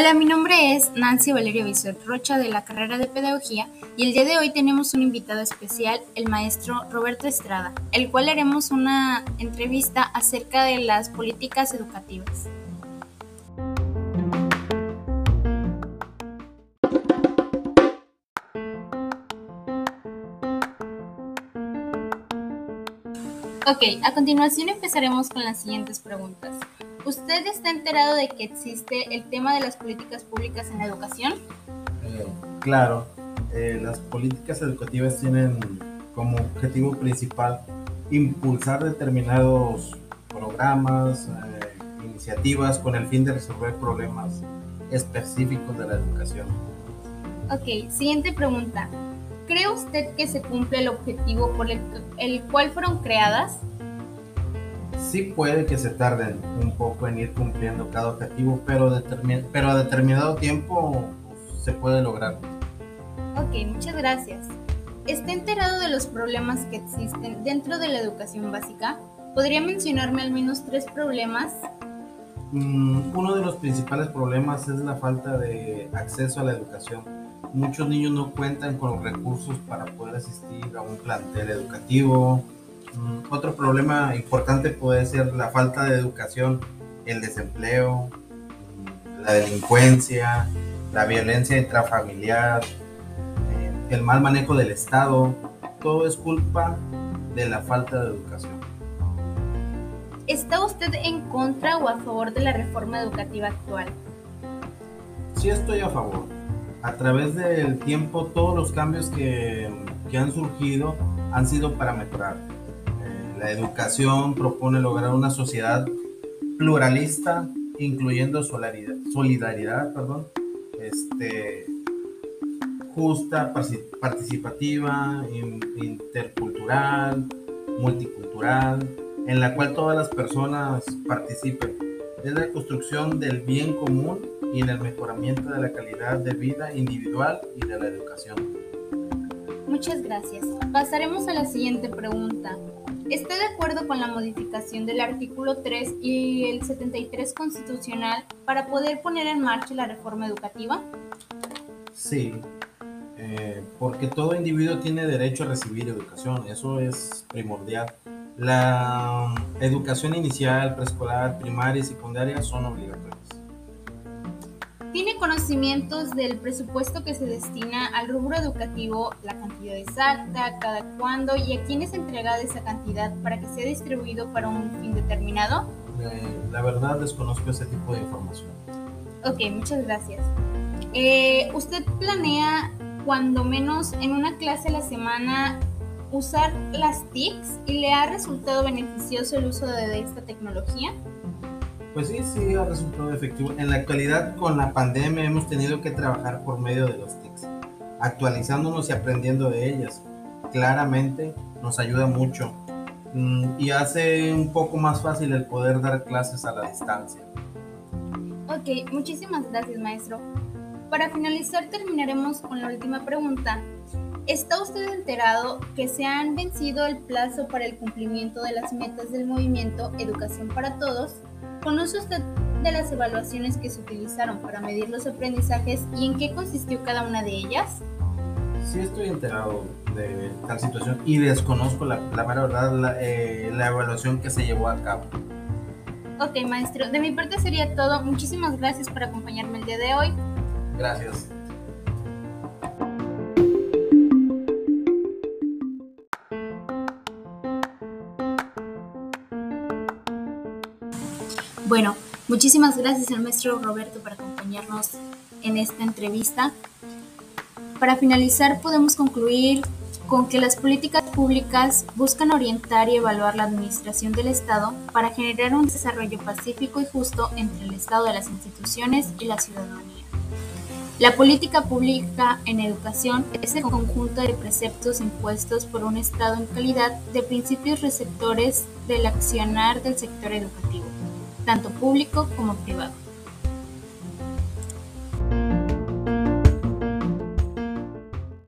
Hola, mi nombre es Nancy Valeria Bisuet Rocha de la carrera de Pedagogía y el día de hoy tenemos un invitado especial, el maestro Roberto Estrada, el cual haremos una entrevista acerca de las políticas educativas. Ok, a continuación empezaremos con las siguientes preguntas. ¿Usted está enterado de que existe el tema de las políticas públicas en la educación? Eh, claro, eh, las políticas educativas tienen como objetivo principal impulsar determinados programas, eh, iniciativas con el fin de resolver problemas específicos de la educación. Ok, siguiente pregunta. ¿Cree usted que se cumple el objetivo por el, el cual fueron creadas? Sí puede que se tarden un poco en ir cumpliendo cada objetivo, pero, pero a determinado tiempo pues, se puede lograr. Ok, muchas gracias. ¿Está enterado de los problemas que existen dentro de la educación básica? ¿Podría mencionarme al menos tres problemas? Mm, uno de los principales problemas es la falta de acceso a la educación. Muchos niños no cuentan con los recursos para poder asistir a un plantel educativo, otro problema importante puede ser la falta de educación, el desempleo, mm, la delincuencia, la violencia intrafamiliar, eh, el mal manejo del Estado. Todo es culpa de la falta de educación. ¿Está usted en contra o a favor de la reforma educativa actual? Sí estoy a favor. A través del tiempo todos los cambios que, que han surgido han sido para mejorar la educación propone lograr una sociedad pluralista, incluyendo solidaridad, perdón, este, justa, participativa, intercultural, multicultural, en la cual todas las personas participen. Es la construcción del bien común y en el mejoramiento de la calidad de vida individual y de la educación. Muchas gracias. Pasaremos a la siguiente pregunta. ¿Está de acuerdo con la modificación del artículo 3 y el 73 constitucional para poder poner en marcha la reforma educativa? Sí, eh, porque todo individuo tiene derecho a recibir educación, eso es primordial. La educación inicial, preescolar, primaria y secundaria son obligatorias. ¿Tiene conocimientos del presupuesto que se destina al rubro educativo, la cantidad exacta, cada cuándo y a quién es entregada esa cantidad para que sea distribuido para un fin determinado? Eh, la verdad desconozco ese tipo de información. Ok, muchas gracias. Eh, ¿Usted planea cuando menos en una clase a la semana usar las TICs y le ha resultado beneficioso el uso de esta tecnología? Pues sí, sí ha resultado efectivo. En la actualidad, con la pandemia, hemos tenido que trabajar por medio de los TICs, actualizándonos y aprendiendo de ellas. Claramente nos ayuda mucho mm, y hace un poco más fácil el poder dar clases a la distancia. Ok, muchísimas gracias, maestro. Para finalizar, terminaremos con la última pregunta. ¿Está usted enterado que se han vencido el plazo para el cumplimiento de las metas del movimiento Educación para Todos ¿Conoce usted de las evaluaciones que se utilizaron para medir los aprendizajes y en qué consistió cada una de ellas? Sí estoy enterado de tal situación y desconozco la, la verdad la, eh, la evaluación que se llevó a cabo. Ok, maestro. De mi parte sería todo. Muchísimas gracias por acompañarme el día de hoy. Gracias. Bueno, muchísimas gracias al maestro Roberto por acompañarnos en esta entrevista. Para finalizar, podemos concluir con que las políticas públicas buscan orientar y evaluar la administración del Estado para generar un desarrollo pacífico y justo entre el Estado de las instituciones y la ciudadanía. La política pública en educación es el conjunto de preceptos impuestos por un Estado en calidad de principios receptores del accionar del sector educativo tanto público como privado.